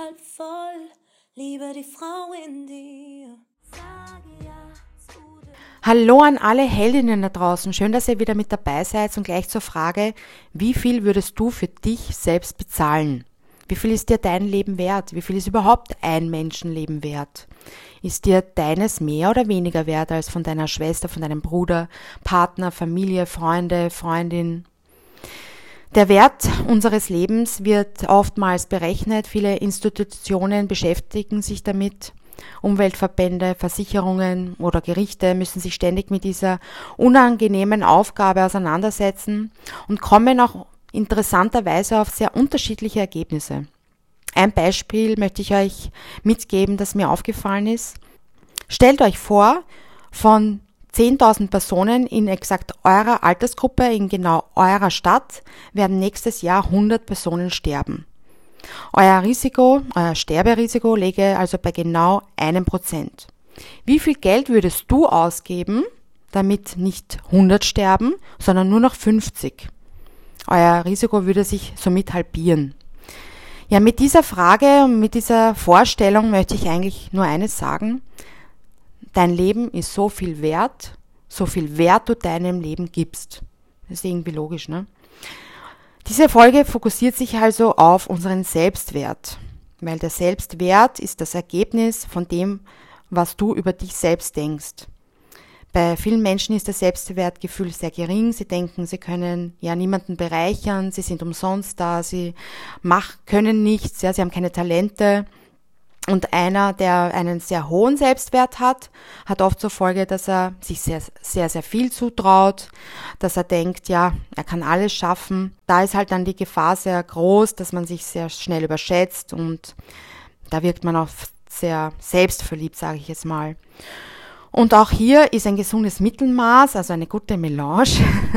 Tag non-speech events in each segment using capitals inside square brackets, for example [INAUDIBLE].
halb voll, liebe die Frau in dir. Hallo an alle Heldinnen da draußen. Schön, dass ihr wieder mit dabei seid und gleich zur Frage, wie viel würdest du für dich selbst bezahlen? Wie viel ist dir dein Leben wert? Wie viel ist überhaupt ein Menschenleben wert? Ist dir deines mehr oder weniger wert als von deiner Schwester, von deinem Bruder, Partner, Familie, Freunde, Freundin? Der Wert unseres Lebens wird oftmals berechnet. Viele Institutionen beschäftigen sich damit. Umweltverbände, Versicherungen oder Gerichte müssen sich ständig mit dieser unangenehmen Aufgabe auseinandersetzen und kommen auch interessanterweise auf sehr unterschiedliche Ergebnisse. Ein Beispiel möchte ich euch mitgeben, das mir aufgefallen ist. Stellt euch vor, von 10.000 Personen in exakt eurer Altersgruppe, in genau eurer Stadt, werden nächstes Jahr 100 Personen sterben. Euer Risiko, euer Sterberisiko läge also bei genau einem Prozent. Wie viel Geld würdest du ausgeben, damit nicht 100 sterben, sondern nur noch 50? Euer Risiko würde sich somit halbieren. Ja, mit dieser Frage und mit dieser Vorstellung möchte ich eigentlich nur eines sagen. Dein Leben ist so viel wert, so viel Wert du deinem Leben gibst. Das ist irgendwie logisch, ne? Diese Folge fokussiert sich also auf unseren Selbstwert, weil der Selbstwert ist das Ergebnis von dem, was du über dich selbst denkst. Bei vielen Menschen ist das Selbstwertgefühl sehr gering. Sie denken, sie können ja niemanden bereichern, sie sind umsonst da, sie mach, können nichts, ja, sie haben keine Talente. Und einer, der einen sehr hohen Selbstwert hat, hat oft zur Folge, dass er sich sehr, sehr, sehr viel zutraut, dass er denkt, ja, er kann alles schaffen. Da ist halt dann die Gefahr sehr groß, dass man sich sehr schnell überschätzt und da wirkt man auch sehr selbstverliebt, sage ich jetzt mal. Und auch hier ist ein gesundes Mittelmaß, also eine gute Melange,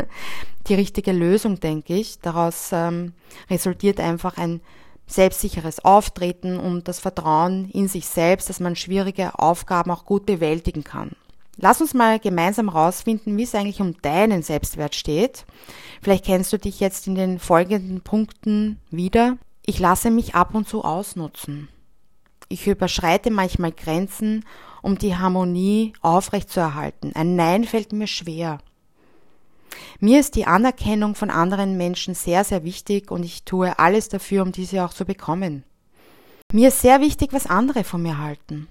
[LAUGHS] die richtige Lösung, denke ich. Daraus ähm, resultiert einfach ein selbstsicheres Auftreten und das Vertrauen in sich selbst, dass man schwierige Aufgaben auch gut bewältigen kann. Lass uns mal gemeinsam rausfinden, wie es eigentlich um deinen Selbstwert steht. Vielleicht kennst du dich jetzt in den folgenden Punkten wieder. Ich lasse mich ab und zu ausnutzen. Ich überschreite manchmal Grenzen um die Harmonie aufrechtzuerhalten. Ein Nein fällt mir schwer. Mir ist die Anerkennung von anderen Menschen sehr, sehr wichtig und ich tue alles dafür, um diese auch zu bekommen. Mir ist sehr wichtig, was andere von mir halten.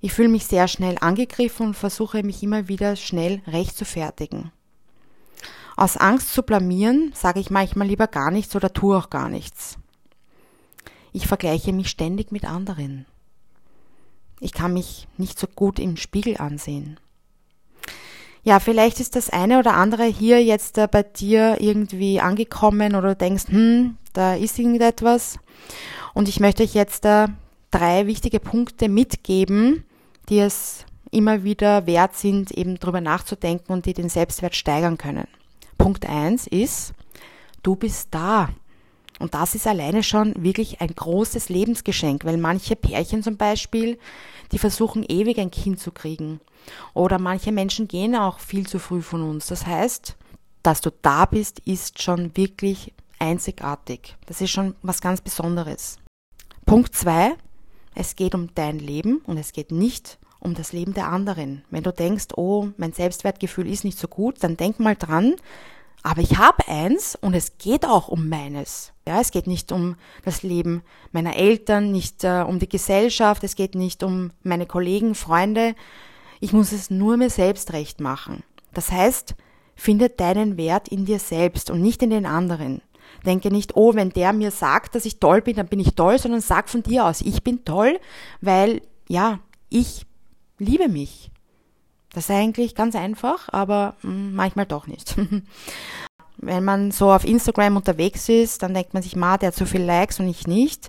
Ich fühle mich sehr schnell angegriffen und versuche mich immer wieder schnell recht zu fertigen. Aus Angst zu blamieren, sage ich manchmal lieber gar nichts oder tue auch gar nichts. Ich vergleiche mich ständig mit anderen. Ich kann mich nicht so gut im Spiegel ansehen. Ja, vielleicht ist das eine oder andere hier jetzt äh, bei dir irgendwie angekommen oder du denkst, hm, da ist irgendetwas. Und ich möchte euch jetzt äh, drei wichtige Punkte mitgeben, die es immer wieder wert sind, eben drüber nachzudenken und die den Selbstwert steigern können. Punkt eins ist, du bist da. Und das ist alleine schon wirklich ein großes Lebensgeschenk, weil manche Pärchen zum Beispiel, die versuchen ewig ein Kind zu kriegen. Oder manche Menschen gehen auch viel zu früh von uns. Das heißt, dass du da bist, ist schon wirklich einzigartig. Das ist schon was ganz Besonderes. Punkt zwei: Es geht um dein Leben und es geht nicht um das Leben der anderen. Wenn du denkst, oh, mein Selbstwertgefühl ist nicht so gut, dann denk mal dran, aber ich habe eins und es geht auch um meines. Ja, es geht nicht um das Leben meiner Eltern, nicht äh, um die Gesellschaft, es geht nicht um meine Kollegen, Freunde. Ich muss es nur mir selbst recht machen. Das heißt, finde deinen Wert in dir selbst und nicht in den anderen. Denke nicht, oh, wenn der mir sagt, dass ich toll bin, dann bin ich toll, sondern sag von dir aus, ich bin toll, weil, ja, ich liebe mich. Das ist eigentlich ganz einfach, aber hm, manchmal doch nicht. [LAUGHS] Wenn man so auf Instagram unterwegs ist, dann denkt man sich, ma, der hat so viele Likes und ich nicht.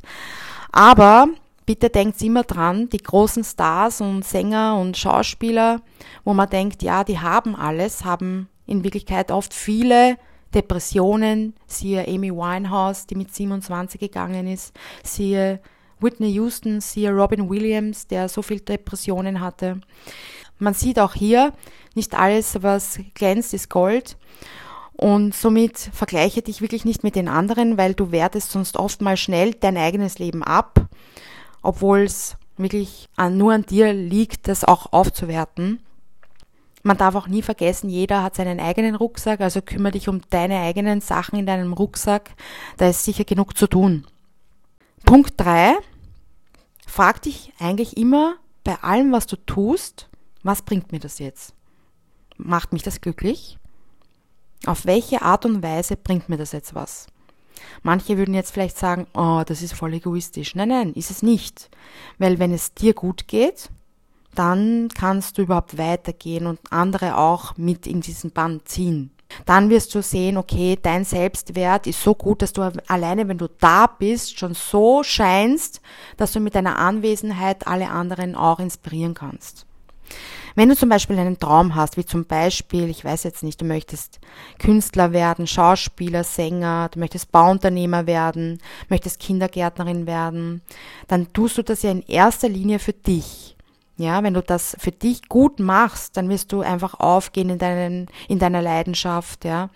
Aber bitte denkt immer dran, die großen Stars und Sänger und Schauspieler, wo man denkt, ja, die haben alles, haben in Wirklichkeit oft viele Depressionen, siehe Amy Winehouse, die mit 27 gegangen ist, siehe Whitney Houston, siehe Robin Williams, der so viele Depressionen hatte. Man sieht auch hier, nicht alles, was glänzt, ist Gold. Und somit vergleiche dich wirklich nicht mit den anderen, weil du wertest sonst oft mal schnell dein eigenes Leben ab, obwohl es wirklich nur an dir liegt, das auch aufzuwerten. Man darf auch nie vergessen, jeder hat seinen eigenen Rucksack, also kümmere dich um deine eigenen Sachen in deinem Rucksack. Da ist sicher genug zu tun. Punkt drei: Frag dich eigentlich immer bei allem, was du tust, was bringt mir das jetzt? Macht mich das glücklich? Auf welche Art und Weise bringt mir das jetzt was? Manche würden jetzt vielleicht sagen, oh, das ist voll egoistisch. Nein, nein, ist es nicht. Weil wenn es dir gut geht, dann kannst du überhaupt weitergehen und andere auch mit in diesen Band ziehen. Dann wirst du sehen, okay, dein Selbstwert ist so gut, dass du alleine, wenn du da bist, schon so scheinst, dass du mit deiner Anwesenheit alle anderen auch inspirieren kannst. Wenn du zum Beispiel einen Traum hast, wie zum Beispiel, ich weiß jetzt nicht, du möchtest Künstler werden, Schauspieler, Sänger, du möchtest Bauunternehmer werden, möchtest Kindergärtnerin werden, dann tust du das ja in erster Linie für dich. Ja, wenn du das für dich gut machst, dann wirst du einfach aufgehen in, deinen, in deiner Leidenschaft, ja.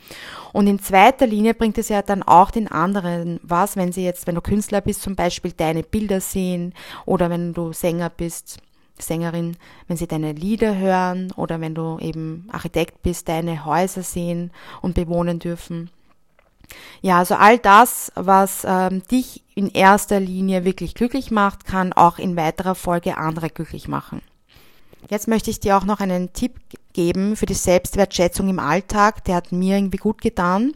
Und in zweiter Linie bringt es ja dann auch den anderen was, wenn sie jetzt, wenn du Künstler bist, zum Beispiel deine Bilder sehen oder wenn du Sänger bist, Sängerin, wenn sie deine Lieder hören oder wenn du eben Architekt bist, deine Häuser sehen und bewohnen dürfen. Ja, also all das, was ähm, dich in erster Linie wirklich glücklich macht, kann auch in weiterer Folge andere glücklich machen. Jetzt möchte ich dir auch noch einen Tipp geben für die Selbstwertschätzung im Alltag. Der hat mir irgendwie gut getan.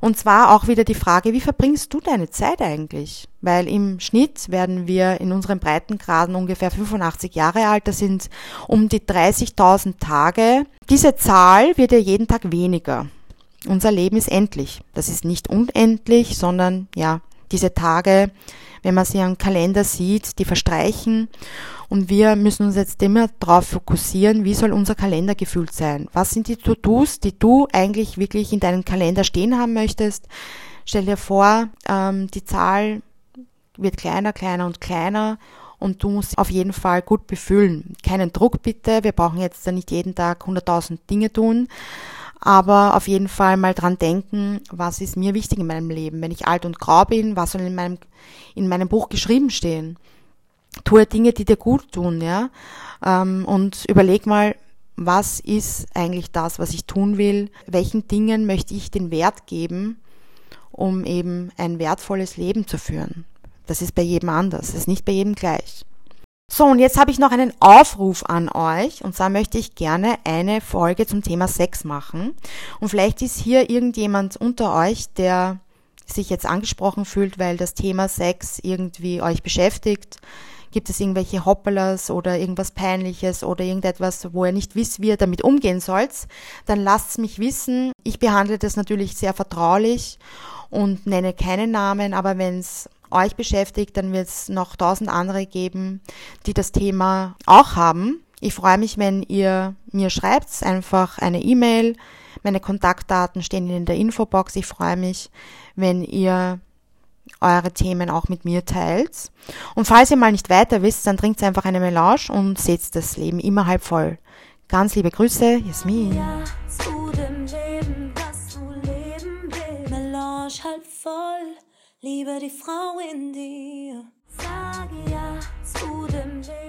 Und zwar auch wieder die Frage, wie verbringst du deine Zeit eigentlich? Weil im Schnitt werden wir in unseren Breitengraden ungefähr 85 Jahre alt. Das sind um die 30.000 Tage. Diese Zahl wird ja jeden Tag weniger. Unser Leben ist endlich. Das ist nicht unendlich, sondern ja, diese Tage, wenn man sie am Kalender sieht, die verstreichen. Und wir müssen uns jetzt immer darauf fokussieren, wie soll unser Kalender gefüllt sein? Was sind die To-Dos, die du eigentlich wirklich in deinem Kalender stehen haben möchtest? Stell dir vor, ähm, die Zahl wird kleiner, kleiner und kleiner und du musst auf jeden Fall gut befüllen. Keinen Druck bitte, wir brauchen jetzt nicht jeden Tag 100.000 Dinge tun, aber auf jeden Fall mal dran denken, was ist mir wichtig in meinem Leben. Wenn ich alt und grau bin, was soll in meinem, in meinem Buch geschrieben stehen? Tue Dinge, die dir gut tun, ja. Ähm, und überleg mal, was ist eigentlich das, was ich tun will? Welchen Dingen möchte ich den Wert geben, um eben ein wertvolles Leben zu führen? Das ist bei jedem anders, das ist nicht bei jedem gleich. So, und jetzt habe ich noch einen Aufruf an euch. Und zwar möchte ich gerne eine Folge zum Thema Sex machen. Und vielleicht ist hier irgendjemand unter euch, der sich jetzt angesprochen fühlt, weil das Thema Sex irgendwie euch beschäftigt. Gibt es irgendwelche Hoppelas oder irgendwas Peinliches oder irgendetwas, wo ihr nicht wisst, wie ihr damit umgehen sollt, dann lasst es mich wissen. Ich behandle das natürlich sehr vertraulich und nenne keinen Namen, aber wenn es euch beschäftigt, dann wird es noch tausend andere geben, die das Thema auch haben. Ich freue mich, wenn ihr mir schreibt, einfach eine E-Mail. Meine Kontaktdaten stehen in der Infobox. Ich freue mich, wenn ihr eure Themen auch mit mir teilt. Und falls ihr mal nicht weiter wisst, dann trinkt einfach eine Melange und seht das Leben immer halb voll. Ganz liebe Grüße, Jasmin. Ja, zu dem Leben, das du leben willst. Melange halb voll. Liebe die Frau in dir. Sage ja zu dem Leben.